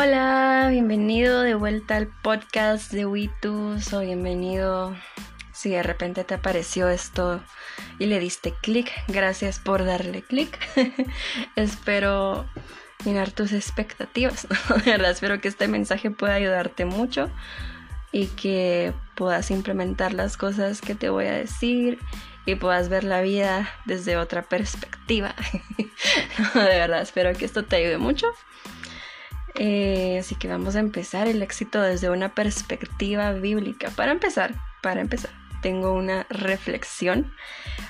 Hola, bienvenido de vuelta al podcast de Witus o bienvenido si de repente te apareció esto y le diste clic, gracias por darle clic. Espero llenar tus expectativas. de verdad, espero que este mensaje pueda ayudarte mucho y que puedas implementar las cosas que te voy a decir y puedas ver la vida desde otra perspectiva. de verdad, espero que esto te ayude mucho. Eh, así que vamos a empezar el éxito desde una perspectiva bíblica. Para empezar, para empezar, tengo una reflexión,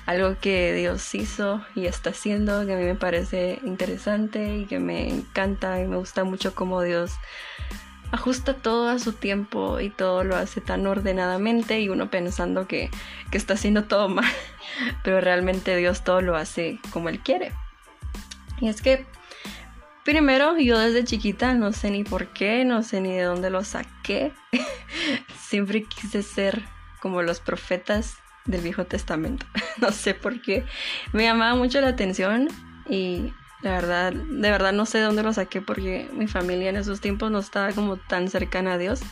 algo que Dios hizo y está haciendo, que a mí me parece interesante y que me encanta y me gusta mucho cómo Dios ajusta todo a su tiempo y todo lo hace tan ordenadamente y uno pensando que, que está haciendo todo mal, pero realmente Dios todo lo hace como Él quiere. Y es que Primero, yo desde chiquita no sé ni por qué, no sé ni de dónde lo saqué. Siempre quise ser como los profetas del Viejo Testamento. no sé por qué. Me llamaba mucho la atención y la verdad, de verdad no sé de dónde lo saqué porque mi familia en esos tiempos no estaba como tan cercana a Dios.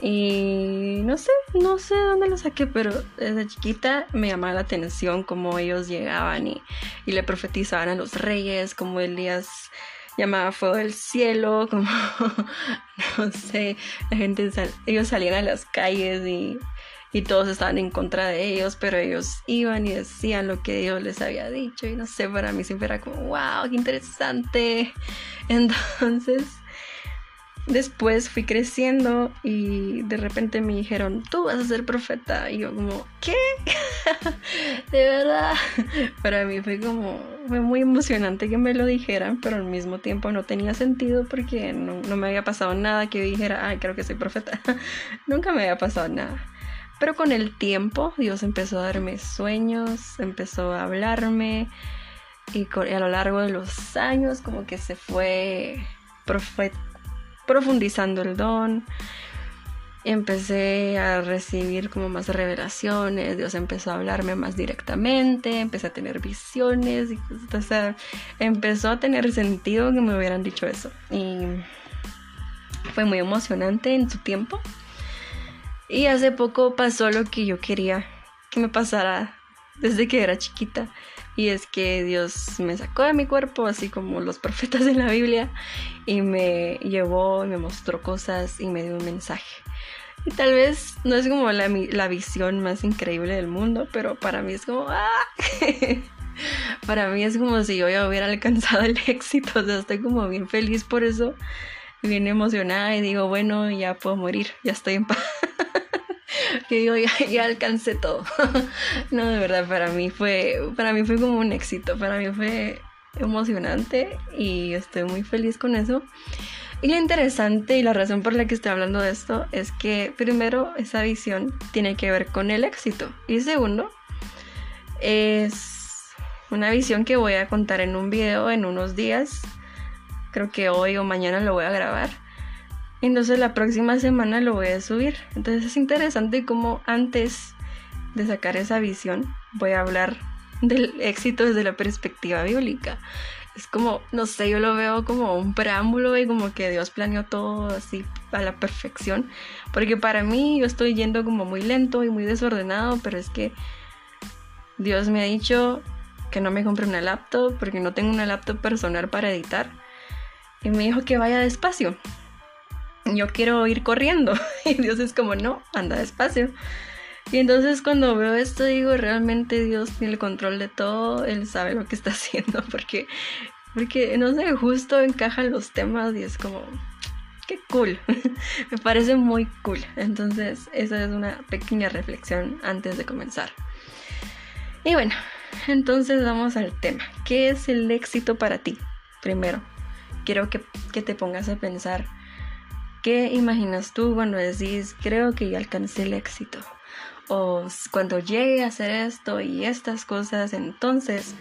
Y no sé, no sé de dónde lo saqué, pero desde chiquita me llamaba la atención cómo ellos llegaban y, y le profetizaban a los reyes, como Elías llamaba fuego del cielo, como no sé, la gente ellos salían a las calles y y todos estaban en contra de ellos, pero ellos iban y decían lo que Dios les había dicho y no sé, para mí siempre era como, wow, qué interesante. Entonces, después fui creciendo y de repente me dijeron, tú vas a ser profeta. Y yo como, ¿qué? de verdad. Para mí fue como, fue muy emocionante que me lo dijeran, pero al mismo tiempo no tenía sentido porque no, no me había pasado nada que dijera, ay, creo que soy profeta. Nunca me había pasado nada. Pero con el tiempo Dios empezó a darme sueños, empezó a hablarme y a lo largo de los años como que se fue profundizando el don. Empecé a recibir como más revelaciones, Dios empezó a hablarme más directamente, empecé a tener visiones, y, o sea, empezó a tener sentido que me hubieran dicho eso. Y fue muy emocionante en su tiempo. Y hace poco pasó lo que yo quería que me pasara desde que era chiquita. Y es que Dios me sacó de mi cuerpo, así como los profetas de la Biblia, y me llevó me mostró cosas y me dio un mensaje. Y tal vez no es como la, la visión más increíble del mundo, pero para mí es como... ¡ah! para mí es como si yo ya hubiera alcanzado el éxito. O sea, estoy como bien feliz por eso, bien emocionada y digo, bueno, ya puedo morir, ya estoy en paz. que digo, ya, alcancé todo. no, de verdad, para mí fue, para mí fue como un éxito, para mí fue emocionante y estoy muy feliz con eso. Y lo interesante y la razón por la que estoy hablando de esto es que primero esa visión tiene que ver con el éxito y segundo es una visión que voy a contar en un video en unos días. Creo que hoy o mañana lo voy a grabar entonces la próxima semana lo voy a subir. Entonces es interesante cómo antes de sacar esa visión voy a hablar del éxito desde la perspectiva bíblica. Es como, no sé, yo lo veo como un preámbulo y como que Dios planeó todo así a la perfección. Porque para mí yo estoy yendo como muy lento y muy desordenado, pero es que Dios me ha dicho que no me compre una laptop porque no tengo una laptop personal para editar. Y me dijo que vaya despacio yo quiero ir corriendo. Y Dios es como, no, anda despacio. Y entonces cuando veo esto digo, realmente Dios tiene el control de todo, Él sabe lo que está haciendo, porque, porque no sé, justo encajan los temas y es como, qué cool, me parece muy cool. Entonces esa es una pequeña reflexión antes de comenzar. Y bueno, entonces vamos al tema. ¿Qué es el éxito para ti? Primero, quiero que, que te pongas a pensar ¿Qué imaginas tú cuando decís, creo que ya alcancé el éxito? O cuando llegue a hacer esto y estas cosas, entonces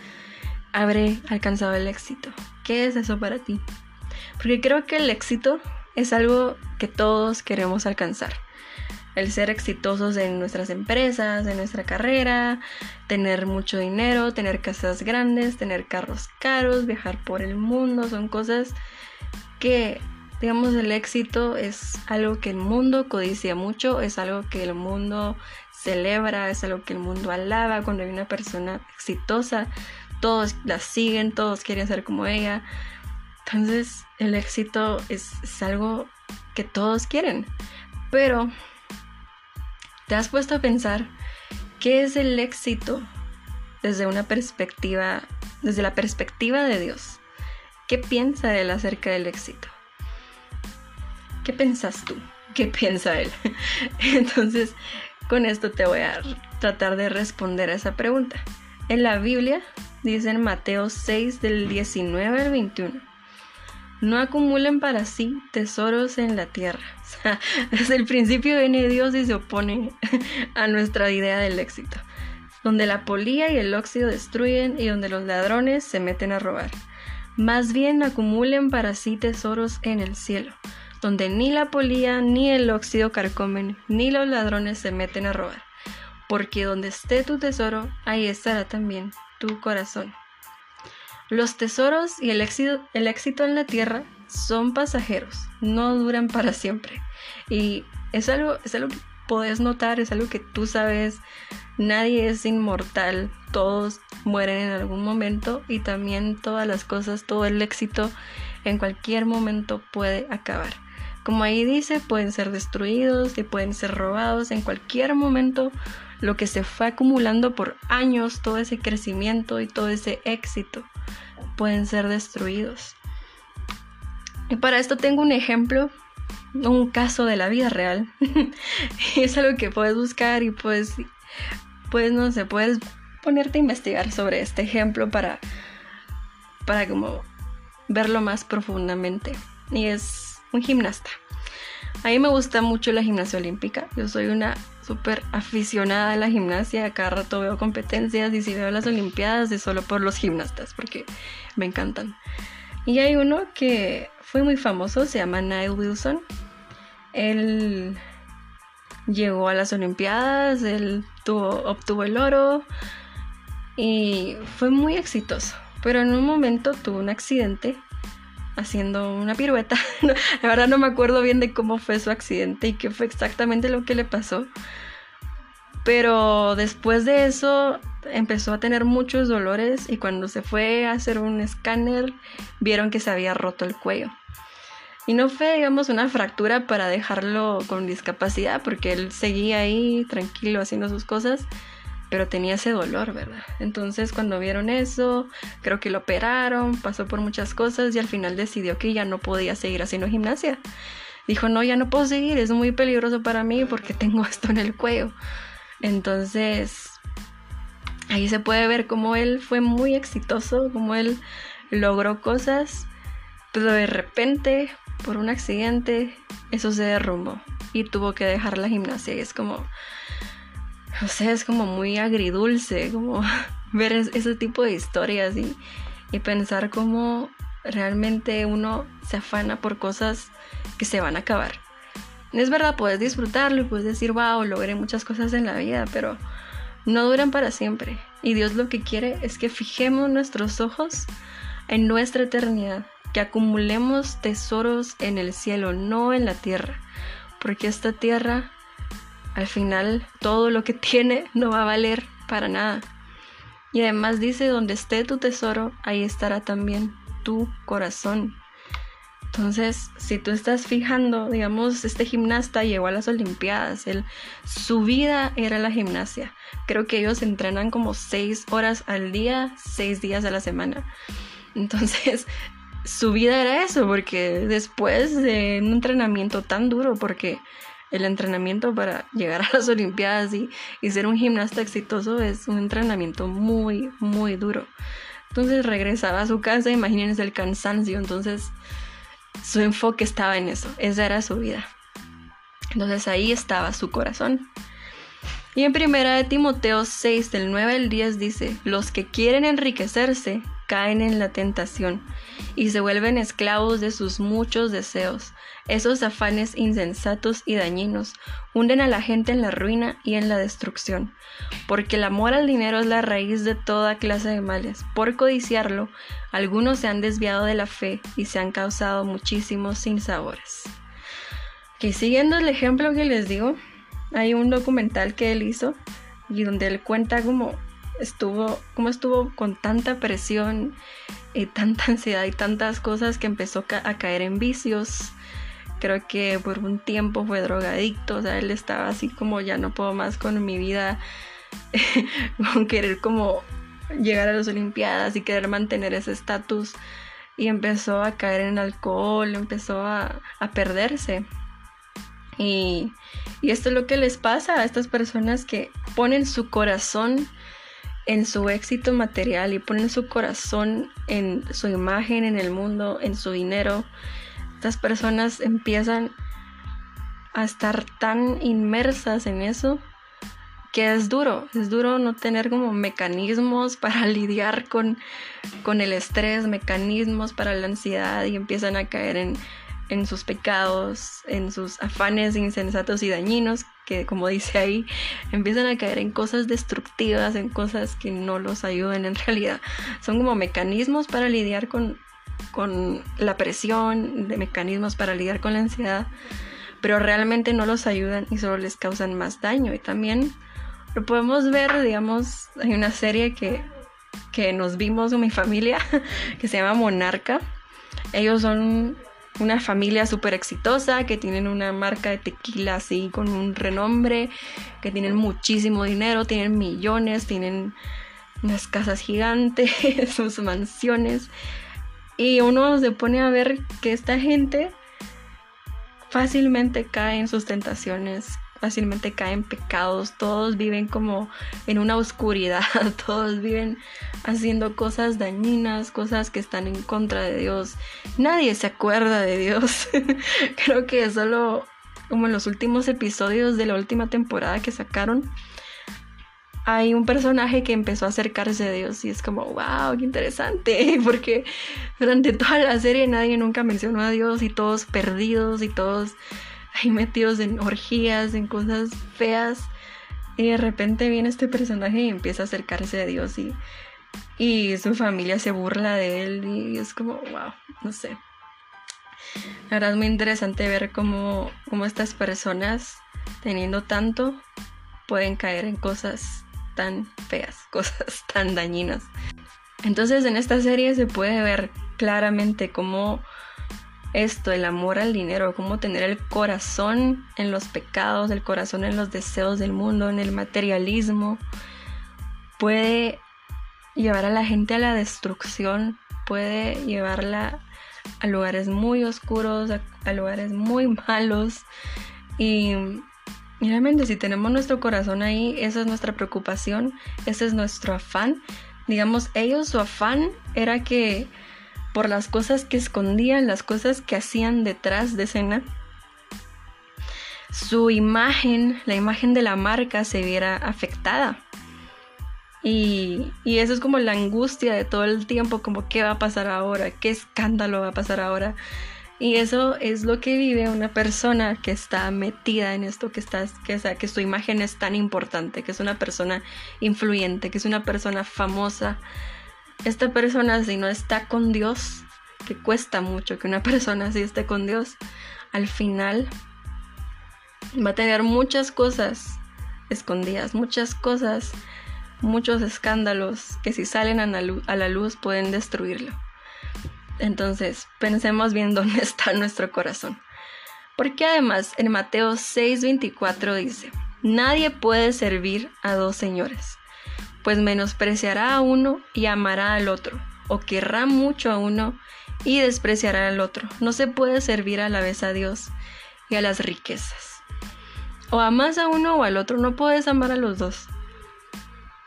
habré alcanzado el éxito. ¿Qué es eso para ti? Porque creo que el éxito es algo que todos queremos alcanzar. El ser exitosos en nuestras empresas, en nuestra carrera, tener mucho dinero, tener casas grandes, tener carros caros, viajar por el mundo, son cosas que digamos, el éxito es algo que el mundo codicia mucho, es algo que el mundo celebra, es algo que el mundo alaba cuando hay una persona exitosa, todos la siguen, todos quieren ser como ella. Entonces el éxito es, es algo que todos quieren. Pero, ¿te has puesto a pensar qué es el éxito desde una perspectiva, desde la perspectiva de Dios? ¿Qué piensa Él acerca del éxito? ¿Qué piensas tú? ¿Qué piensa Él? Entonces, con esto te voy a tratar de responder a esa pregunta. En la Biblia dice en Mateo 6 del 19 al 21. No acumulen para sí tesoros en la tierra. Desde el principio viene Dios y se opone a nuestra idea del éxito. Donde la polía y el óxido destruyen y donde los ladrones se meten a robar. Más bien acumulen para sí tesoros en el cielo donde ni la polía ni el óxido carcomen, ni los ladrones se meten a robar. Porque donde esté tu tesoro, ahí estará también tu corazón. Los tesoros y el éxito, el éxito en la tierra son pasajeros, no duran para siempre. Y es algo, es algo que puedes notar, es algo que tú sabes, nadie es inmortal, todos mueren en algún momento y también todas las cosas, todo el éxito en cualquier momento puede acabar. Como ahí dice, pueden ser destruidos y pueden ser robados en cualquier momento. Lo que se fue acumulando por años, todo ese crecimiento y todo ese éxito, pueden ser destruidos. Y para esto tengo un ejemplo, un caso de la vida real. es algo que puedes buscar y puedes, pues no sé, puedes ponerte a investigar sobre este ejemplo para, para como verlo más profundamente. Y es un gimnasta. A mí me gusta mucho la gimnasia olímpica. Yo soy una súper aficionada a la gimnasia. Cada rato veo competencias y si veo las olimpiadas es solo por los gimnastas porque me encantan. Y hay uno que fue muy famoso, se llama Niall Wilson. Él llegó a las olimpiadas, él obtuvo el oro y fue muy exitoso. Pero en un momento tuvo un accidente haciendo una pirueta. la verdad no me acuerdo bien de cómo fue su accidente y qué fue exactamente lo que le pasó. Pero después de eso empezó a tener muchos dolores y cuando se fue a hacer un escáner vieron que se había roto el cuello. Y no fue, digamos, una fractura para dejarlo con discapacidad porque él seguía ahí tranquilo haciendo sus cosas pero tenía ese dolor, ¿verdad? Entonces cuando vieron eso, creo que lo operaron, pasó por muchas cosas y al final decidió que ya no podía seguir haciendo gimnasia. Dijo, no, ya no puedo seguir, es muy peligroso para mí porque tengo esto en el cuello. Entonces, ahí se puede ver cómo él fue muy exitoso, cómo él logró cosas, pero de repente, por un accidente, eso se derrumbó y tuvo que dejar la gimnasia y es como o sea, es como muy agridulce, como ver ese tipo de historias y, y pensar cómo realmente uno se afana por cosas que se van a acabar. Es verdad, puedes disfrutarlo y puedes decir, wow, logré muchas cosas en la vida, pero no duran para siempre. Y Dios lo que quiere es que fijemos nuestros ojos en nuestra eternidad, que acumulemos tesoros en el cielo, no en la tierra, porque esta tierra al final todo lo que tiene no va a valer para nada. Y además dice, donde esté tu tesoro, ahí estará también tu corazón. Entonces, si tú estás fijando, digamos, este gimnasta llegó a las Olimpiadas, él, su vida era la gimnasia. Creo que ellos entrenan como seis horas al día, seis días a la semana. Entonces, su vida era eso, porque después de un entrenamiento tan duro, porque el entrenamiento para llegar a las Olimpiadas y, ser un gimnasta exitoso es un entrenamiento muy, muy duro. Entonces regresaba a su casa, imagínense el cansancio, entonces su enfoque estaba en eso, esa era su vida. Entonces ahí estaba su corazón. Y en primera de Timoteo 6, del 9 al 10 dice, los que quieren enriquecerse caen en la tentación y se vuelven esclavos de sus muchos deseos. Esos afanes insensatos y dañinos hunden a la gente en la ruina y en la destrucción, porque el amor al dinero es la raíz de toda clase de males. Por codiciarlo, algunos se han desviado de la fe y se han causado muchísimos sinsabores. Que siguiendo el ejemplo que les digo, hay un documental que él hizo y donde él cuenta cómo estuvo, cómo estuvo con tanta presión y tanta ansiedad y tantas cosas que empezó a caer en vicios. Creo que por un tiempo fue drogadicto, o sea, él estaba así como ya no puedo más con mi vida, con querer como llegar a las Olimpiadas y querer mantener ese estatus. Y empezó a caer en alcohol, empezó a, a perderse. Y, y esto es lo que les pasa a estas personas que ponen su corazón en su éxito material y ponen su corazón en su imagen en el mundo, en su dinero, estas personas empiezan a estar tan inmersas en eso que es duro, es duro no tener como mecanismos para lidiar con, con el estrés, mecanismos para la ansiedad y empiezan a caer en, en sus pecados, en sus afanes insensatos y dañinos, que como dice ahí, empiezan a caer en cosas destructivas, en cosas que no los ayudan en realidad. Son como mecanismos para lidiar con, con la presión, de mecanismos para lidiar con la ansiedad, pero realmente no los ayudan y solo les causan más daño. Y también lo podemos ver, digamos, hay una serie que, que nos vimos con mi familia, que se llama Monarca. Ellos son una familia súper exitosa, que tienen una marca de tequila así con un renombre, que tienen muchísimo dinero, tienen millones, tienen unas casas gigantes, sus mansiones. Y uno se pone a ver que esta gente fácilmente cae en sus tentaciones, fácilmente caen pecados, todos viven como en una oscuridad, todos viven haciendo cosas dañinas, cosas que están en contra de Dios. Nadie se acuerda de Dios. Creo que solo como en los últimos episodios de la última temporada que sacaron, hay un personaje que empezó a acercarse a Dios y es como, wow, qué interesante, porque durante toda la serie nadie nunca mencionó a Dios y todos perdidos y todos ahí metidos en orgías, en cosas feas. Y de repente viene este personaje y empieza a acercarse a Dios y, y su familia se burla de él y es como, wow, no sé. La verdad es muy interesante ver cómo, cómo estas personas, teniendo tanto, pueden caer en cosas tan feas, cosas tan dañinas. Entonces en esta serie se puede ver claramente cómo esto, el amor al dinero, cómo tener el corazón en los pecados, el corazón en los deseos del mundo, en el materialismo, puede llevar a la gente a la destrucción, puede llevarla a lugares muy oscuros, a, lugares muy malos. Y, y si tenemos nuestro corazón ahí, esa es nuestra preocupación, ese es nuestro afán. Digamos, ellos su afán era que por las cosas que escondían, las cosas que hacían detrás de escena, su imagen, la imagen de la marca se viera afectada. Y, y, eso es como la angustia de todo el tiempo, como qué va a pasar ahora, qué escándalo va a pasar ahora. Y eso es lo que vive una persona que está metida en esto, que, está, que, sea, que su imagen es tan importante, que es una persona influyente, que es una persona famosa, esta persona si no está con Dios, que cuesta mucho que una persona así esté con Dios, al final va a tener muchas cosas escondidas, muchas cosas, muchos escándalos que si salen a la luz, pueden destruirlo. Entonces, pensemos bien dónde está nuestro corazón. Porque además en Mateo 6:24 dice, nadie puede servir a dos señores pues menospreciará a uno y amará al otro, o querrá mucho a uno y despreciará al otro. No se puede servir a la vez a Dios y a las riquezas. O amas a uno o al otro, no puedes amar a los dos.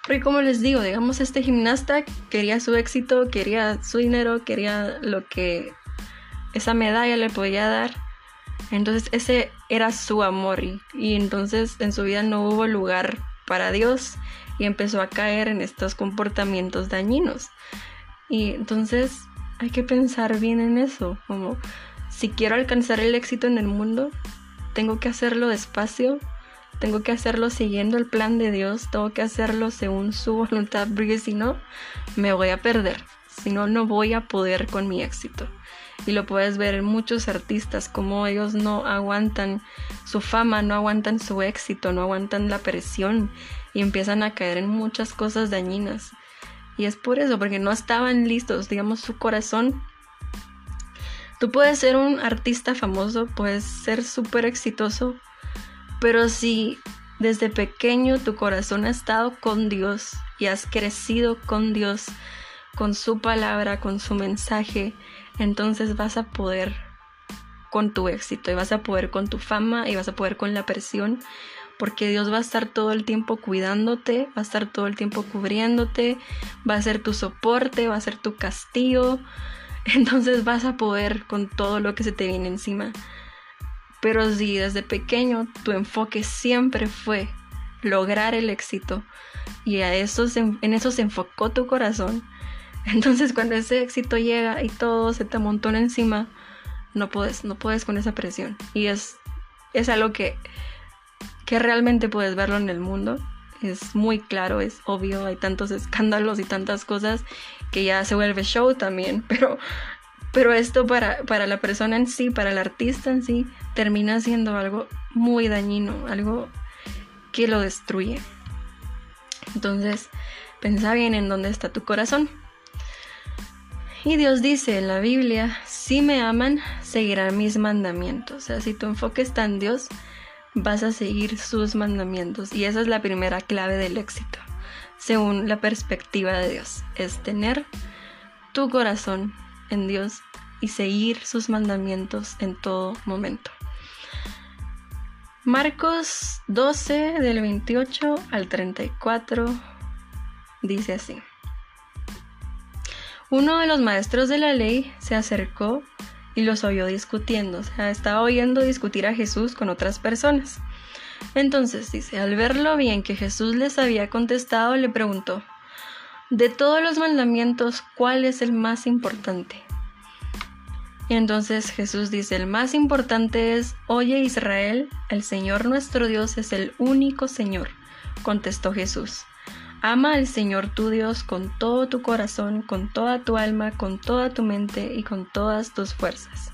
Porque como les digo, digamos, este gimnasta quería su éxito, quería su dinero, quería lo que esa medalla le podía dar. Entonces ese era su amor y, entonces en su vida no hubo lugar para Dios y empezó a caer en estos comportamientos dañinos. Y entonces hay que pensar bien en eso, como si quiero alcanzar el éxito en el mundo, tengo que hacerlo despacio, tengo que hacerlo siguiendo el plan de Dios, tengo que hacerlo según su voluntad, porque si no, me voy a perder, si no, no voy a poder con mi éxito. Y lo puedes ver en muchos artistas, como ellos no aguantan su fama, no aguantan su éxito, no aguantan la presión y empiezan a caer en muchas cosas dañinas. Y es por eso, porque no estaban listos, digamos, su corazón Tú puedes ser un artista famoso, puedes ser súper exitoso, pero si desde pequeño tu corazón ha estado con Dios y has crecido con Dios, con su palabra, con su mensaje, entonces vas a poder con tu éxito y vas a poder con tu fama y vas a poder con la presión porque Dios va a estar todo el tiempo cuidándote, va a estar todo el tiempo cubriéndote, va a ser tu soporte, va a ser tu castigo, entonces vas a poder con todo lo que se te viene encima. Pero si desde pequeño tu enfoque siempre fue lograr el éxito y a eso en eso se enfocó tu corazón, entonces cuando ese éxito llega y todo se te amontona encima, no puedes, no puedes con esa presión. Y es, es algo que, que realmente puedes verlo en el mundo. Es muy claro, es obvio, hay tantos escándalos y tantas cosas que ya se vuelve show también, pero, pero esto para, para la persona en sí, para el artista en sí, termina siendo algo muy dañino, algo que lo destruye. Entonces, pensa bien en dónde está tu corazón. Y Dios dice en la Biblia, si me aman, seguirán mis mandamientos. O sea, si tu enfoque está en Dios, vas a seguir sus mandamientos. Y esa es la primera clave del éxito según la perspectiva de Dios. Es tener tu corazón en Dios y seguir sus mandamientos en todo momento. Marcos 12 del 28 al 34 dice así. Uno de los maestros de la ley se acercó y los oyó discutiendo, o sea, estaba oyendo discutir a Jesús con otras personas. Entonces dice, al ver lo bien que Jesús les había contestado, le preguntó, de todos los mandamientos, ¿cuál es el más importante? Y entonces Jesús dice, el más importante es, oye Israel, el Señor nuestro Dios es el único Señor, contestó Jesús. Ama al Señor tu Dios con todo tu corazón, con toda tu alma, con toda tu mente y con todas tus fuerzas.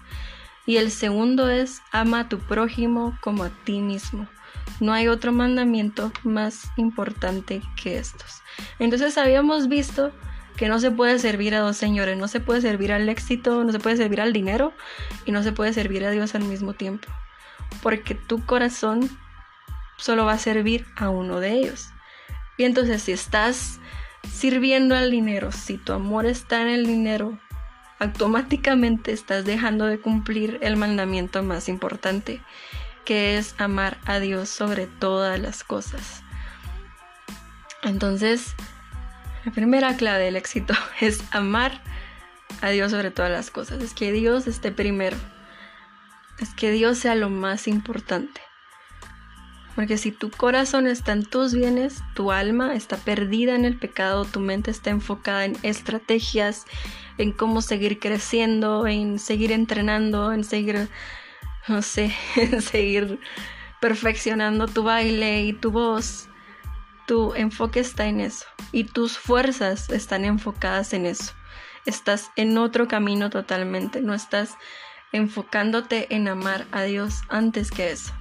Y el segundo es, ama a tu prójimo como a ti mismo. No hay otro mandamiento más importante que estos. Entonces habíamos visto que no se puede servir a dos señores, no se puede servir al éxito, no se puede servir al dinero y no se puede servir a Dios al mismo tiempo. Porque tu corazón solo va a servir a uno de ellos. Y entonces si estás sirviendo al dinero, si tu amor está en el dinero, automáticamente estás dejando de cumplir el mandamiento más importante que es amar a Dios sobre todas las cosas. Entonces, la primera clave del éxito es amar a Dios sobre todas las cosas. Es que Dios esté primero. Es que Dios sea lo más importante. Porque si tu corazón está en tus bienes, tu alma está perdida en el pecado, tu mente está enfocada en estrategias, en cómo seguir creciendo, en seguir entrenando, en seguir no sé, seguir perfeccionando tu baile y tu voz. Tu enfoque está en eso y tus fuerzas están enfocadas en eso. Estás en otro camino totalmente, no estás enfocándote en amar a Dios antes que eso.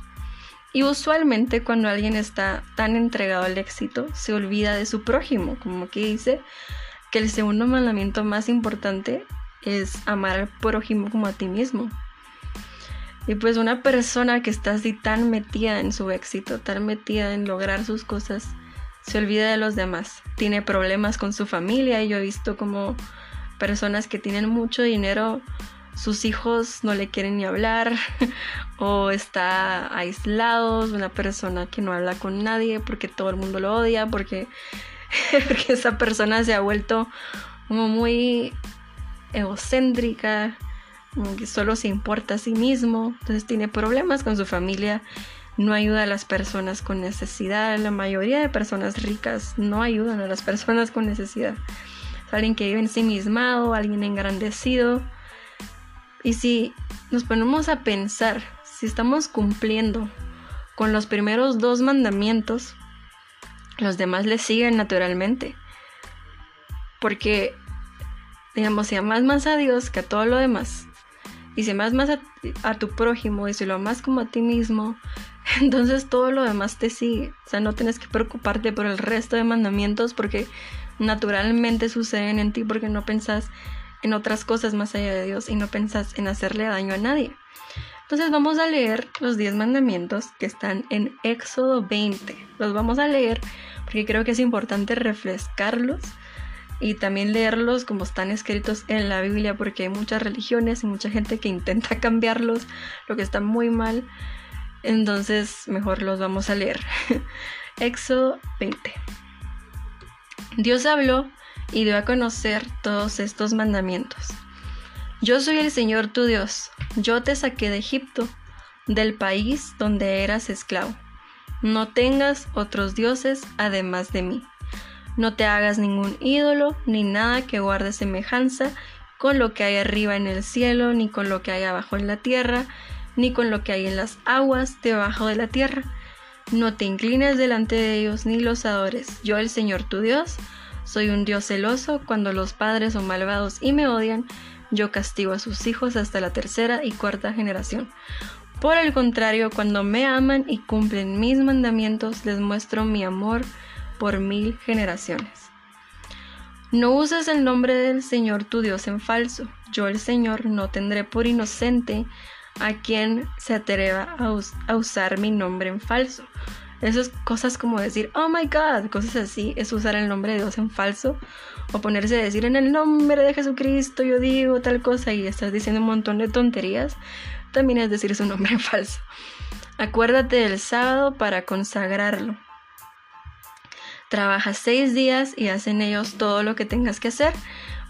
Y usualmente cuando alguien está tan entregado al éxito, se olvida de su prójimo, como que dice que el segundo mandamiento más importante es amar al prójimo como a ti mismo. Y pues una persona que está así tan metida en su éxito, tan metida en lograr sus cosas, se olvida de los demás. Tiene problemas con su familia y yo he visto como personas que tienen mucho dinero, sus hijos no le quieren ni hablar o está aislados, una persona que no habla con nadie porque todo el mundo lo odia, porque, porque esa persona se ha vuelto como muy egocéntrica que solo se importa a sí mismo, entonces tiene problemas con su familia, no ayuda a las personas con necesidad, la mayoría de personas ricas no ayudan a las personas con necesidad. Es alguien que vive ensimismado, alguien engrandecido. Y si nos ponemos a pensar si estamos cumpliendo con los primeros dos mandamientos, los demás le siguen naturalmente. Porque, digamos, si amas más a Dios que a todo lo demás, y si amas más a, tu prójimo y si lo amas como a ti mismo, entonces todo lo demás te sigue. O sea, no tienes que preocuparte por el resto de mandamientos porque naturalmente suceden en ti porque no pensás en otras cosas más allá de Dios y no pensás en hacerle daño a nadie. Entonces vamos a leer los 10 mandamientos que están en Éxodo 20. Los vamos a leer porque creo que es importante refrescarlos y también leerlos como están escritos en la Biblia porque hay muchas religiones y mucha gente que intenta cambiarlos, lo que está muy mal. Entonces mejor los vamos a leer. Éxodo 20. Dios habló y dio a conocer todos estos mandamientos. Yo soy el Señor tu Dios, yo te saqué de Egipto, del país donde eras esclavo. No tengas otros dioses además de mí. No te hagas ningún ídolo, ni nada que guarde semejanza con lo que hay arriba en el cielo, ni con lo que hay abajo en la tierra, ni con lo que hay en las aguas debajo de la tierra. No te inclines delante de ellos, ni los adores. Yo, el Señor tu Dios, soy un Dios celoso cuando los padres son malvados y me odian yo castigo a sus hijos hasta la tercera y cuarta generación. Por el contrario, cuando me aman y cumplen mis mandamientos, les muestro mi amor por mil generaciones. No uses el nombre del Señor tu Dios en falso. Yo el Señor no tendré por inocente a quien se atreva a, usar mi nombre en falso. Esas cosas como decir, oh my god, cosas así, es usar el nombre de Dios en falso o ponerse a decir en el nombre de Jesucristo yo digo tal cosa y estás diciendo un montón de tonterías, también es decir su nombre en falso. Acuérdate del sábado para consagrarlo. Trabaja seis días y haz en ellos todo lo que tengas que hacer,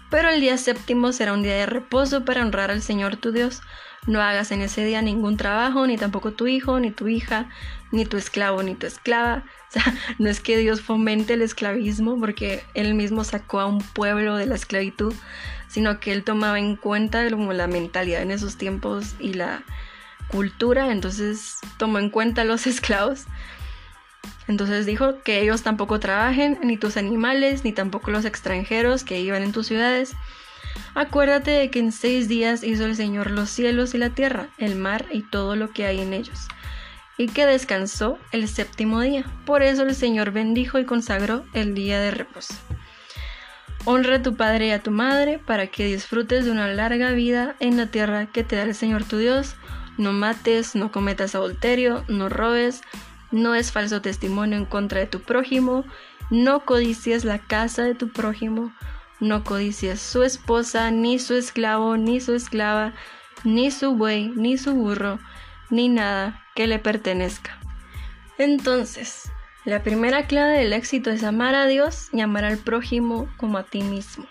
pero el día séptimo será un día de reposo para honrar al Señor tu Dios. No hagas en ese día ningún trabajo, ni tampoco tu hijo, ni tu hija, ni tu esclavo, ni tu esclava. O sea, no es que Dios fomente el esclavismo, porque Él mismo sacó a un pueblo de la esclavitud, sino que Él tomaba en cuenta como la mentalidad en esos tiempos y la cultura, entonces tomó en cuenta los esclavos. Entonces dijo que ellos tampoco trabajen, ni tus animales, ni tampoco los extranjeros que iban en tus ciudades. Acuérdate de que en seis días hizo el Señor los cielos y la tierra, el mar y todo lo que hay en ellos, y que descansó el séptimo día. Por eso el Señor bendijo y consagró el día de reposo. Honra a tu padre y a tu madre para que disfrutes de una larga vida en la tierra que te da el Señor tu Dios. No mates, no cometas adulterio, no robes, no es falso testimonio en contra de tu prójimo, no codicies la casa de tu prójimo, no codicies su esposa, ni su esclavo, ni su esclava, ni su buey, ni su burro, ni nada que le pertenezca. Entonces, la primera clave del éxito es amar a Dios y amar al prójimo como a ti mismo.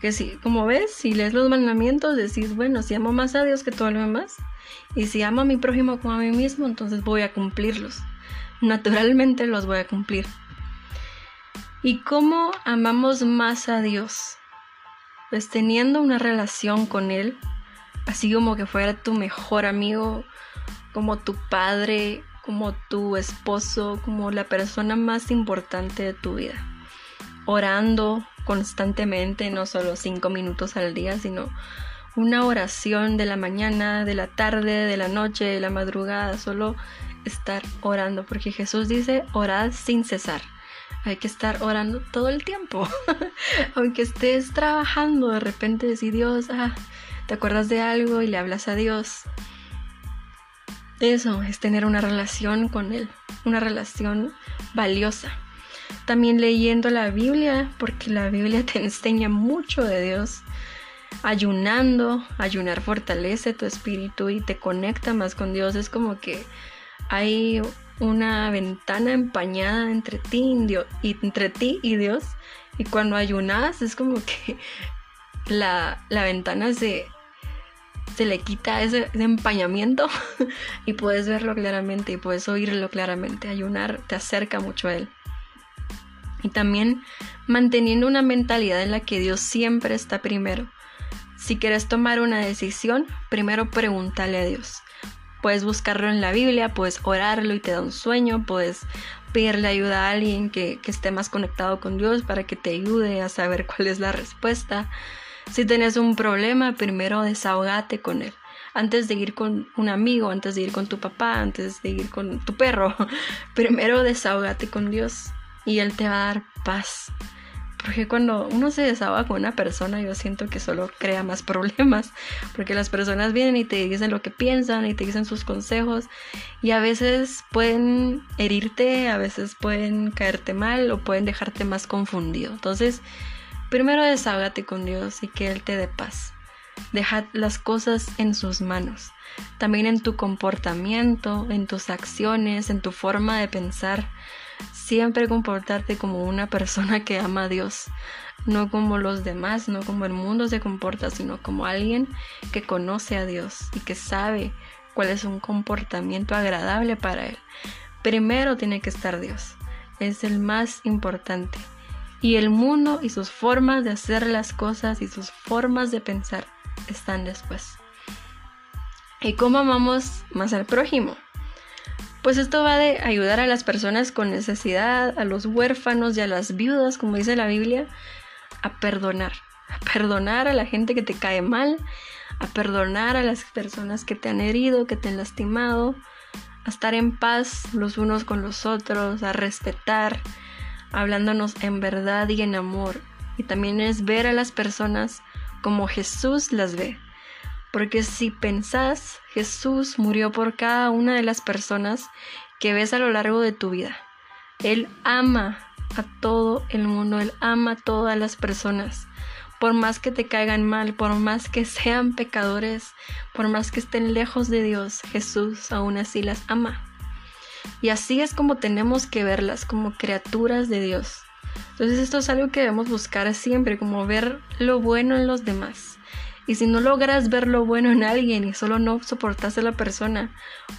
Que si, como ves, si lees los mandamientos, decís, bueno, si amo más a Dios que todo lo demás, y si amo a mi prójimo como a mí mismo, entonces voy a cumplirlos. Naturalmente los voy a cumplir. ¿Y cómo amamos más a Dios? Pues teniendo una relación con Él, así como que fuera tu mejor amigo, como tu padre, como tu esposo, como la persona más importante de tu vida. Orando constantemente, no solo cinco minutos al día, sino una oración de la mañana, de la tarde, de la noche, de la madrugada, solo estar orando, porque Jesús dice, orad sin cesar. Hay que estar orando todo el tiempo. Aunque estés trabajando, de repente si Dios, ah, te acuerdas de algo y le hablas a Dios. Eso es tener una relación con Él, una relación valiosa. También leyendo la Biblia, porque la Biblia te enseña mucho de Dios. Ayunando, ayunar fortalece tu espíritu y te conecta más con Dios. Es como que hay una ventana empañada entre ti y, entre ti y Dios. Y cuando ayunas es como que la, ventana se, se le quita ese, empañamiento y puedes verlo claramente y puedes oírlo claramente. Ayunar te acerca mucho a Él. Y también manteniendo una mentalidad en la que Dios siempre está primero. Si quieres tomar una decisión, primero pregúntale a Dios. Puedes buscarlo en la Biblia, puedes orarlo y te da un sueño, puedes pedirle ayuda a alguien que, esté más conectado con Dios para que te ayude a saber cuál es la respuesta. Si tienes un problema, primero desahogate con él antes de ir con un amigo, antes de ir con tu papá, antes de ir con tu perro. Primero desahógate con Dios y Él te va a dar paz. Porque cuando uno se desahoga con una persona, yo siento que solo crea más problemas. Porque las personas vienen y te dicen lo que piensan y te dicen sus consejos. Y a veces pueden herirte, a veces pueden caerte mal o pueden dejarte más confundido. Entonces, primero desahógate con Dios y que Él te dé paz. Dejad las cosas en sus manos. También en tu comportamiento, en tus acciones, en tu forma de pensar. Siempre comportarte como una persona que ama a Dios. No como los demás, no como el mundo se comporta, sino como alguien que conoce a Dios y que sabe cuál es un comportamiento agradable para Él. Primero tiene que estar Dios. Es el más importante. Y el mundo y sus formas de hacer las cosas y sus formas de pensar están después. ¿Y cómo amamos más al prójimo? Pues esto va de ayudar a las personas con necesidad, a los huérfanos y a las viudas, como dice la Biblia, a perdonar. A perdonar a la gente que te cae mal, a perdonar a las personas que te han herido, que te han lastimado, a estar en paz los unos con los otros, a respetar, hablándonos en verdad y en amor. Y también es ver a las personas como Jesús las ve. Porque si pensás, Jesús murió por cada una de las personas que ves a lo largo de tu vida. Él ama a todo el mundo, Él ama a todas las personas. Por más que te caigan mal, por más que sean pecadores, por más que estén lejos de Dios, Jesús aún así las ama. Y así es como tenemos que verlas, como criaturas de Dios. Entonces esto es algo que debemos buscar siempre, como ver lo bueno en los demás. Y si no logras ver lo bueno en alguien y solo no soportas a la persona,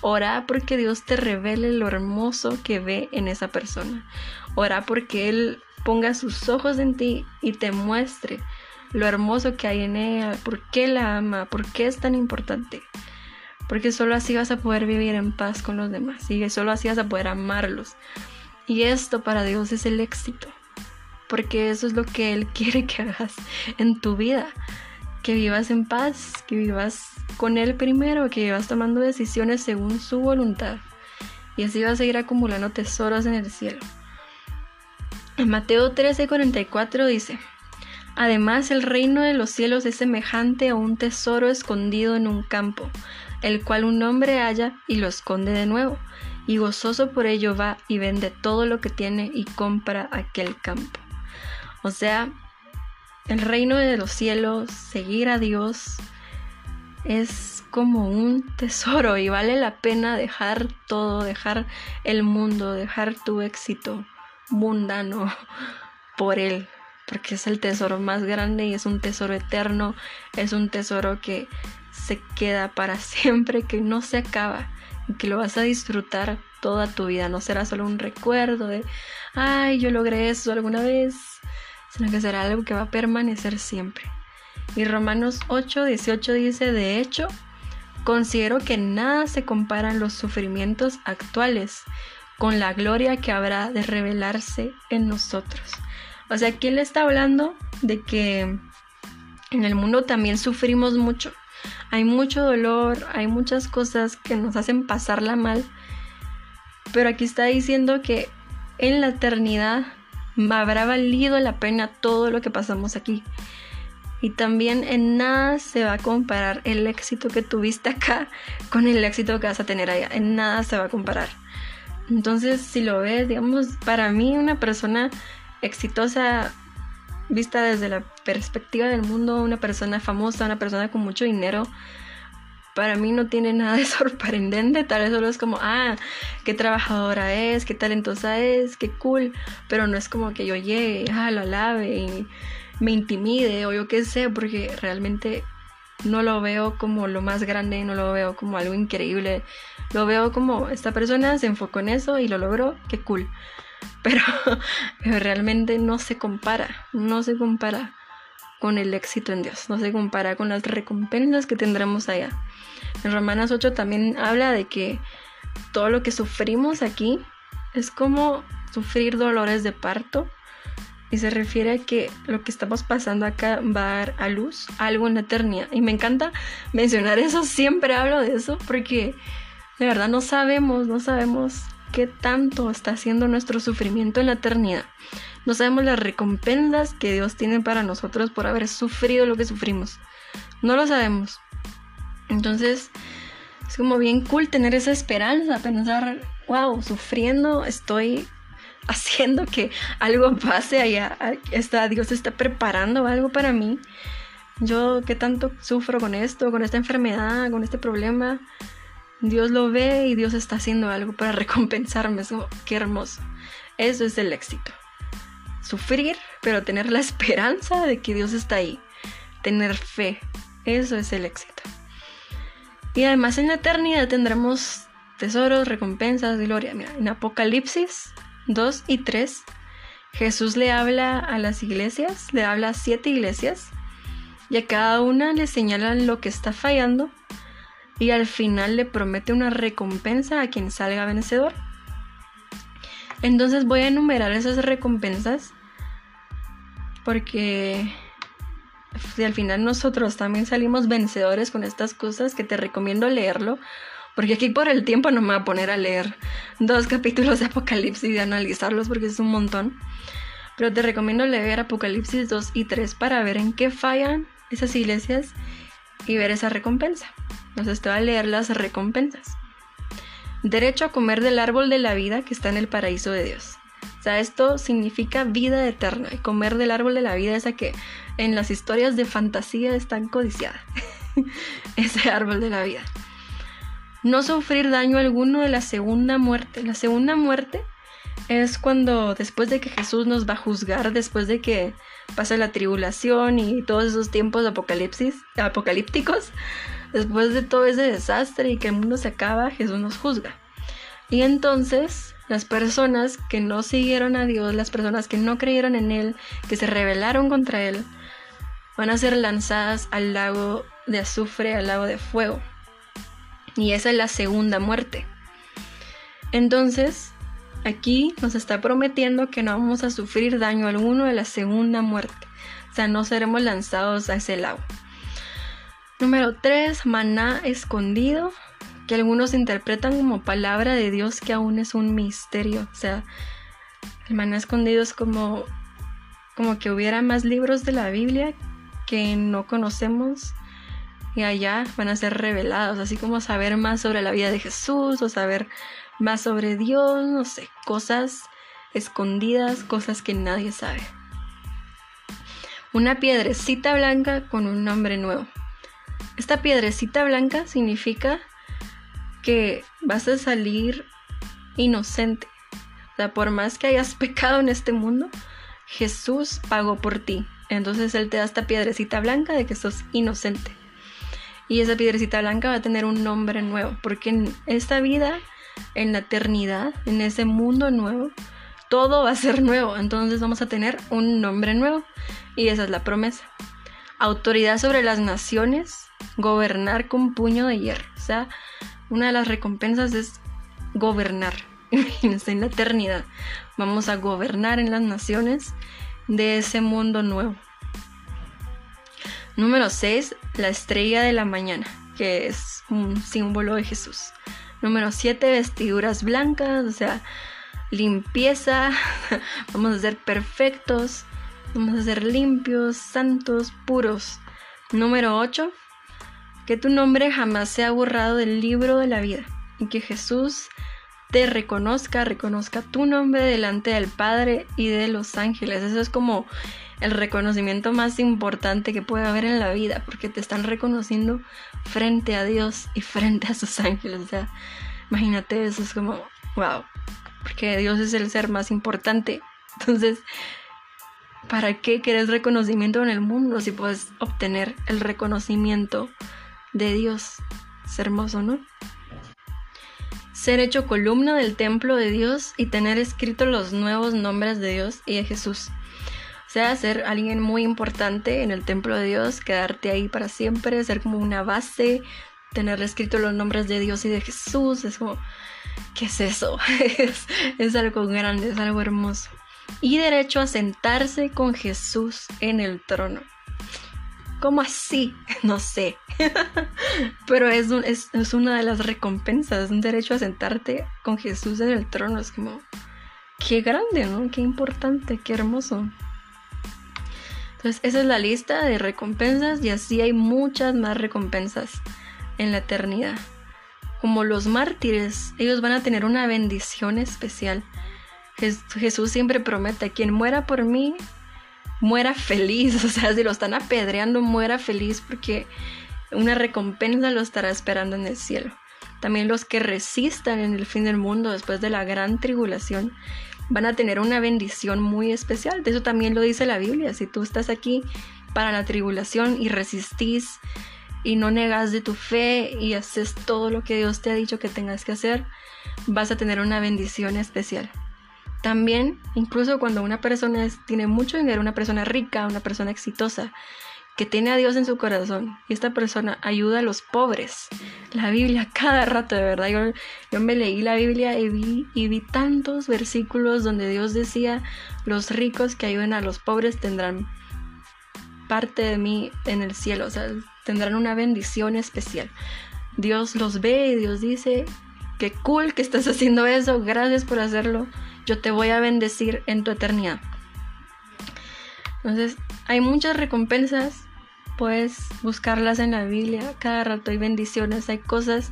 ora porque Dios te revele lo hermoso que ve en esa persona. Ora porque Él ponga sus ojos en ti y te muestre lo hermoso que hay en ella, por qué la ama, por qué es tan importante. Porque solo así vas a poder vivir en paz con los demás y solo así vas a poder amarlos. Y esto para Dios es el éxito porque eso es lo que Él quiere que hagas en tu vida. Que vivas en paz, que vivas con Él primero, que vivas tomando decisiones según su voluntad. Y así vas a ir acumulando tesoros en el cielo. En Mateo 13:44 dice, Además el reino de los cielos es semejante a un tesoro escondido en un campo, el cual un hombre halla y lo esconde de nuevo, y gozoso por ello va y vende todo lo que tiene y compra aquel campo. O sea, el reino de los cielos, seguir a Dios, es como un tesoro y vale la pena dejar todo, dejar el mundo, dejar tu éxito mundano por Él, porque es el tesoro más grande y es un tesoro eterno, es un tesoro que se queda para siempre, que no se acaba y que lo vas a disfrutar toda tu vida, no será solo un recuerdo de, ay, yo logré eso alguna vez, sino que será algo que va a permanecer siempre. Y Romanos 8, 18 dice, de hecho, considero que nada se comparan los sufrimientos actuales con la gloria que habrá de revelarse en nosotros. O sea, aquí él está hablando de que en el mundo también sufrimos mucho. Hay mucho dolor, hay muchas cosas que nos hacen pasarla mal. Pero aquí está diciendo que en la eternidad habrá valido la pena todo lo que pasamos aquí. Y también en nada se va a comparar el éxito que tuviste acá con el éxito que vas a tener allá. En nada se va a comparar. Entonces, si lo ves, digamos, para mí una persona exitosa vista desde la perspectiva del mundo, una persona famosa, una persona con mucho dinero, para mí no tiene nada de sorprendente, tal vez solo es como, ah, qué trabajadora es, qué talentosa es, qué cool, pero no es como que yo llegue, ah, lo alabe y me intimide o yo qué sé, porque realmente no lo veo como lo más grande, no lo veo como algo increíble, lo veo como esta persona se enfocó en eso y lo logró, qué cool, pero, pero realmente no se compara, no se compara el éxito en Dios, no se compara con las recompensas que tendremos allá. En Romanas 8 también habla de que todo lo que sufrimos aquí es como sufrir dolores de parto y se refiere a que lo que estamos pasando acá va a dar a luz algo en la eternidad. Y me encanta mencionar eso, siempre hablo de eso porque de verdad no sabemos, no sabemos qué tanto está haciendo nuestro sufrimiento en la eternidad. No sabemos las recompensas que Dios tiene para nosotros por haber sufrido lo que sufrimos. No lo sabemos. Entonces, es como bien cool tener esa esperanza, pensar, wow, sufriendo estoy haciendo que algo pase allá. Está, Dios está preparando algo para mí. Yo que tanto sufro con esto, con esta enfermedad, con este problema. Dios lo ve y Dios está haciendo algo para recompensarme. Eso, qué hermoso. Eso es el éxito. Sufrir, pero tener la esperanza de que Dios está ahí. Tener fe. Eso es el éxito. Y además en la eternidad tendremos tesoros, recompensas, gloria. Mira, en Apocalipsis 2 y 3, Jesús le habla a las iglesias, le habla a siete iglesias, y a cada una le señalan lo que está fallando, y al final le promete una recompensa a quien salga vencedor. Entonces voy a enumerar esas recompensas porque si al final nosotros también salimos vencedores con estas cosas que te recomiendo leerlo porque aquí por el tiempo no me voy a poner a leer dos capítulos de Apocalipsis y analizarlos porque es un montón. Pero te recomiendo leer Apocalipsis 2 y 3 para ver en qué fallan esas iglesias y ver esa recompensa. Entonces te voy a leer las recompensas. Derecho a comer del árbol de la vida que está en el paraíso de Dios. O sea, esto significa vida eterna. Y comer del árbol de la vida esa que en las historias de fantasía es tan codiciada. Ese árbol de la vida no sufrir daño alguno de la segunda muerte. La segunda muerte es cuando después de que Jesús nos va a juzgar, después de que pasa la tribulación y todos esos tiempos apocalipsis, apocalípticos, después de todo ese desastre y que el mundo se acaba, Jesús nos juzga. Y entonces las personas que no siguieron a Dios, las personas que no creyeron en Él, que se rebelaron contra Él, van a ser lanzadas al lago de azufre, al lago de fuego. Y esa es la segunda muerte. Entonces, aquí nos está prometiendo que no vamos a sufrir daño alguno de la segunda muerte. O sea, no seremos lanzados a ese lago. Número 3, maná escondido, que algunos interpretan como palabra de Dios que aún es un misterio. O sea, el maná escondido es como, como que hubiera más libros de la Biblia que no conocemos y allá van a ser revelados, así como saber más sobre la vida de Jesús o saber más sobre Dios, no sé, cosas escondidas, cosas que nadie sabe. Una piedrecita blanca con un nombre nuevo. Esta piedrecita blanca significa que vas a salir inocente. O sea, por más que hayas pecado en este mundo, Jesús pagó por ti. Entonces Él te da esta piedrecita blanca de que sos inocente. Y esa piedrecita blanca va a tener un nombre nuevo, porque en esta vida, en la eternidad, en ese mundo nuevo, todo va a ser nuevo. Entonces vamos a tener un nombre nuevo. Y esa es la promesa. Autoridad sobre las naciones, gobernar con puño de hierro. O sea, una de las recompensas es gobernar. Imagínense, en la eternidad vamos a gobernar en las naciones de ese mundo nuevo. Número 6, la estrella de la mañana, que es un símbolo de Jesús. Número 7, vestiduras blancas, o sea, limpieza. Vamos a ser perfectos, vamos a ser limpios, santos, puros. Número 8, que tu nombre jamás sea borrado del libro de la vida y que Jesús te reconozca, reconozca tu nombre delante del Padre y de los ángeles. Eso es como el reconocimiento más importante que puede haber en la vida, porque te están reconociendo frente a Dios y frente a sus ángeles. O sea, imagínate, eso es como, wow, porque Dios es el ser más importante. Entonces, ¿para qué quieres reconocimiento en el mundo si puedes obtener el reconocimiento de Dios? Es hermoso, ¿no? Ser hecho columna del templo de Dios y tener escritos los nuevos nombres de Dios y de Jesús sea ser alguien muy importante en el templo de Dios, quedarte ahí para siempre, ser como una base, tener escrito los nombres de Dios y de Jesús, es como, ¿qué es eso? es, es algo grande, es algo hermoso. Y derecho a sentarse con Jesús en el trono. ¿Cómo así? No sé. Pero es, es, es, una de las recompensas, un derecho a sentarte con Jesús en el trono. Es como, qué grande, ¿no? Qué importante, qué hermoso. Entonces, esa es la lista de recompensas y así hay muchas más recompensas en la eternidad. Como los mártires, ellos van a tener una bendición especial. Jesús siempre promete, quien muera por mí, muera feliz. O sea, si lo están apedreando, muera feliz porque una recompensa lo estará esperando en el cielo. También los que resistan en el fin del mundo después de la gran tribulación van a tener una bendición muy especial. De eso también lo dice la Biblia. Si tú estás aquí para la tribulación y resistís y no negas de tu fe y haces todo lo que Dios te ha dicho que tengas que hacer, vas a tener una bendición especial. También, incluso cuando una persona tiene mucho dinero, una persona rica, una persona exitosa, que tiene a Dios en su corazón y esta persona ayuda a los pobres. La Biblia cada rato, de verdad. Yo, yo me leí la Biblia y vi, y vi tantos versículos donde Dios decía, los ricos que ayuden a los pobres tendrán parte de mí en el cielo, o sea, tendrán una bendición especial. Dios los ve y Dios dice, qué cool que estás haciendo eso, gracias por hacerlo, yo te voy a bendecir en tu eternidad. Entonces, hay muchas recompensas, puedes buscarlas en la Biblia, cada rato hay bendiciones, hay cosas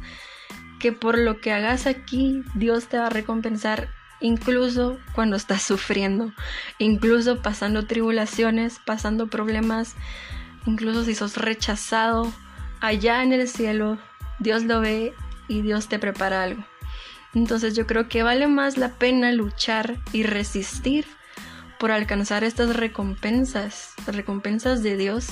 que por lo que hagas aquí, Dios te va a recompensar incluso cuando estás sufriendo, incluso pasando tribulaciones, pasando problemas, incluso si sos rechazado, allá en el cielo, Dios lo ve y Dios te prepara algo. Entonces yo creo que vale más la pena luchar y resistir por alcanzar estas recompensas, las recompensas de Dios,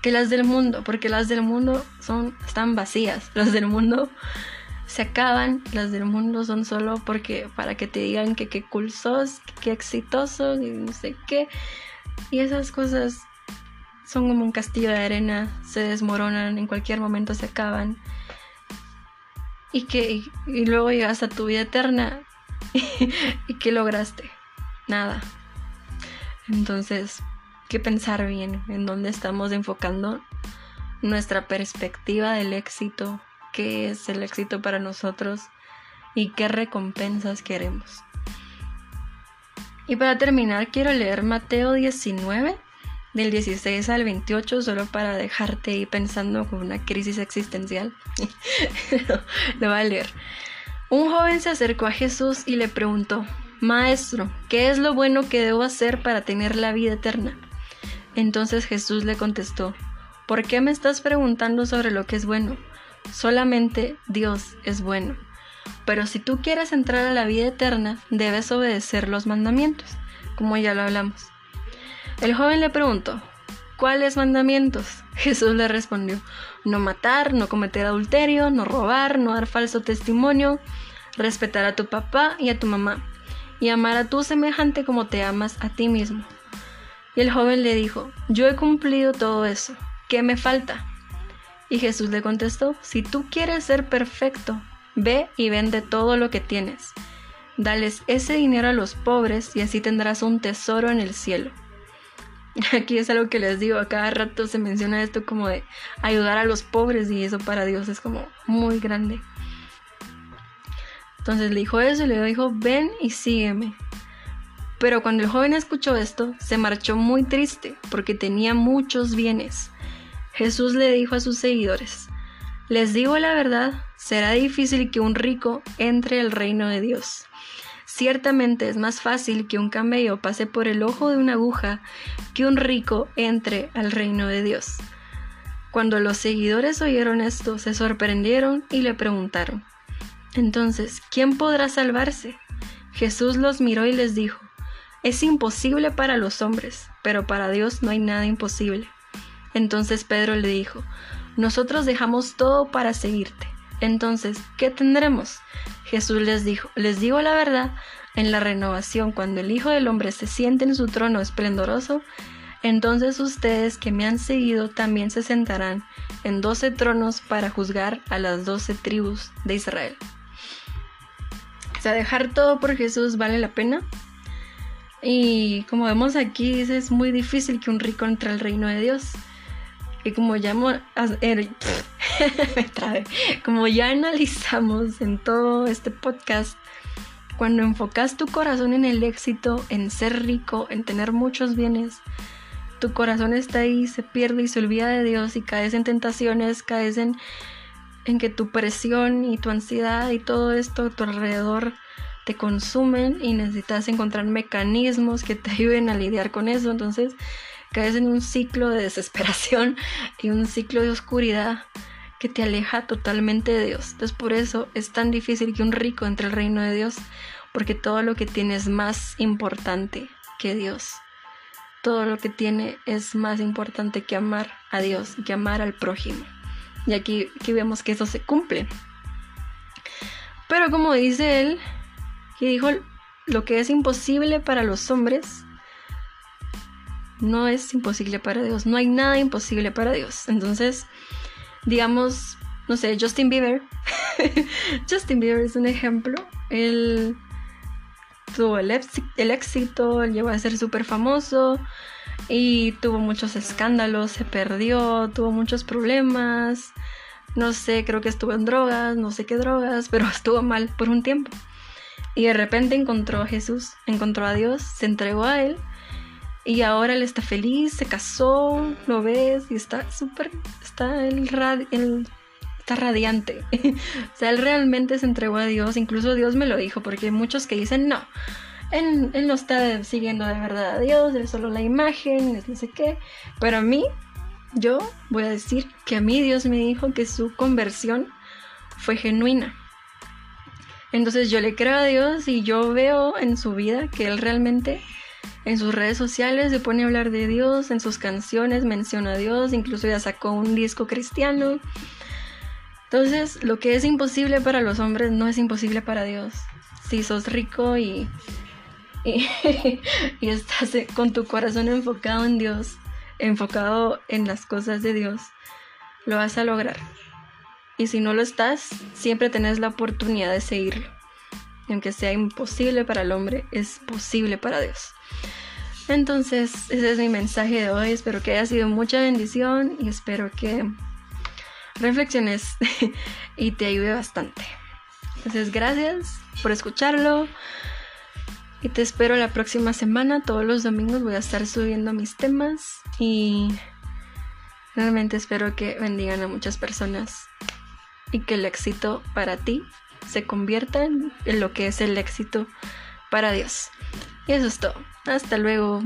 que las del mundo, porque las del mundo son, están vacías, las del mundo se acaban, las del mundo son solo porque para que te digan que qué cool sos, que qué exitoso, y no sé qué, y esas cosas son como un castillo de arena, se desmoronan, en cualquier momento se acaban. Y que y, luego llegas a tu vida eterna y, que lograste? Nada. Entonces, que pensar bien en dónde estamos enfocando nuestra perspectiva del éxito, qué es el éxito para nosotros y qué recompensas queremos. Y para terminar, quiero leer Mateo 19, del 16 al 28 solo para dejarte ahí pensando con una crisis existencial. Lo va a leer. Un joven se acercó a Jesús y le preguntó, Maestro, ¿qué es lo bueno que debo hacer para tener la vida eterna? Entonces Jesús le contestó, ¿por qué me estás preguntando sobre lo que es bueno? Solamente Dios es bueno. Pero si tú quieres entrar a la vida eterna, debes obedecer los mandamientos, como ya lo hablamos. El joven le preguntó, ¿cuáles mandamientos? Jesús le respondió, no matar, no cometer adulterio, no robar, no dar falso testimonio, respetar a tu papá y a tu mamá, y amar a tu semejante como te amas a ti mismo. Y el joven le dijo, yo he cumplido todo eso, ¿qué me falta? Y Jesús le contestó, si tú quieres ser perfecto, ve y vende todo lo que tienes. Dales ese dinero a los pobres y así tendrás un tesoro en el cielo Aquí es algo que les digo, a cada rato se menciona esto como de ayudar a los pobres y eso para Dios es como muy grande. Entonces le dijo eso y le dijo, ven y sígueme. Pero cuando el joven escuchó esto, se marchó muy triste porque tenía muchos bienes. Jesús le dijo a sus seguidores, les digo la verdad, será difícil que un rico entre al reino de Dios. Ciertamente es más fácil que un camello pase por el ojo de una aguja que un rico entre al reino de Dios. Cuando los seguidores oyeron esto, se sorprendieron y le preguntaron, Entonces, ¿quién podrá salvarse? Jesús los miró y les dijo, Es imposible para los hombres, pero para Dios no hay nada imposible. Entonces Pedro le dijo, Nosotros dejamos todo para seguirte. Entonces, ¿qué tendremos? Jesús les dijo, les digo la verdad, en la renovación, cuando el Hijo del Hombre se siente en su trono esplendoroso, entonces ustedes que me han seguido también se sentarán en doce tronos para juzgar a las doce tribus de Israel. O sea, dejar todo por Jesús vale la pena. Y como vemos aquí, es muy difícil que un rico entre al reino de Dios. Como ya, er, como ya analizamos en todo este podcast, cuando enfocas tu corazón en el éxito, en ser rico, en tener muchos bienes, tu corazón está ahí, se pierde y se olvida de Dios y caes en tentaciones, caes en, en que tu presión y tu ansiedad y todo esto a tu alrededor te consumen y necesitas encontrar mecanismos que te ayuden a lidiar con eso. Entonces caes en un ciclo de desesperación y un ciclo de oscuridad que te aleja totalmente de Dios. Entonces por eso es tan difícil que un rico entre el reino de Dios, porque todo lo que tiene es más importante que Dios. Todo lo que tiene es más importante que amar a Dios, que amar al prójimo. Y aquí, aquí vemos que eso se cumple. Pero como dice él, que dijo, lo que es imposible para los hombres, no es imposible para Dios. No hay nada imposible para Dios. Entonces, digamos, no sé, Justin Bieber. Justin Bieber es un ejemplo. Él tuvo el, éxito, él llegó a ser súper famoso y tuvo muchos escándalos, se perdió, tuvo muchos problemas. No sé, creo que estuvo en drogas, no sé qué drogas, pero estuvo mal por un tiempo. Y de repente encontró a Jesús, encontró a Dios, se entregó a Él y ahora él está feliz, se casó, lo ves y está súper, está el, está radiante. o sea, él realmente se entregó a Dios, incluso Dios me lo dijo, porque hay muchos que dicen, no, él, él no está siguiendo de verdad a Dios, él solo la imagen, es no sé qué. Pero a mí, yo voy a decir que a mí Dios me dijo que su conversión fue genuina. Entonces yo le creo a Dios y yo veo en su vida que él realmente en sus redes sociales se pone a hablar de Dios, en sus canciones menciona a Dios, incluso ya sacó un disco cristiano. Entonces, lo que es imposible para los hombres no es imposible para Dios. Si sos rico y, y, estás con tu corazón enfocado en Dios, enfocado en las cosas de Dios, lo vas a lograr. Y si no lo estás, siempre tenés la oportunidad de seguirlo. Y aunque sea imposible para el hombre, es posible para Dios. Entonces, ese es mi mensaje de hoy. Espero que haya sido mucha bendición y espero que reflexiones y te ayude bastante. Entonces, gracias por escucharlo. Y te espero la próxima semana. Todos los domingos voy a estar subiendo mis temas. Y realmente espero que bendigan a muchas personas. Y que el éxito para ti se convierta en lo que es el éxito para Dios. Y eso es todo. Hasta luego.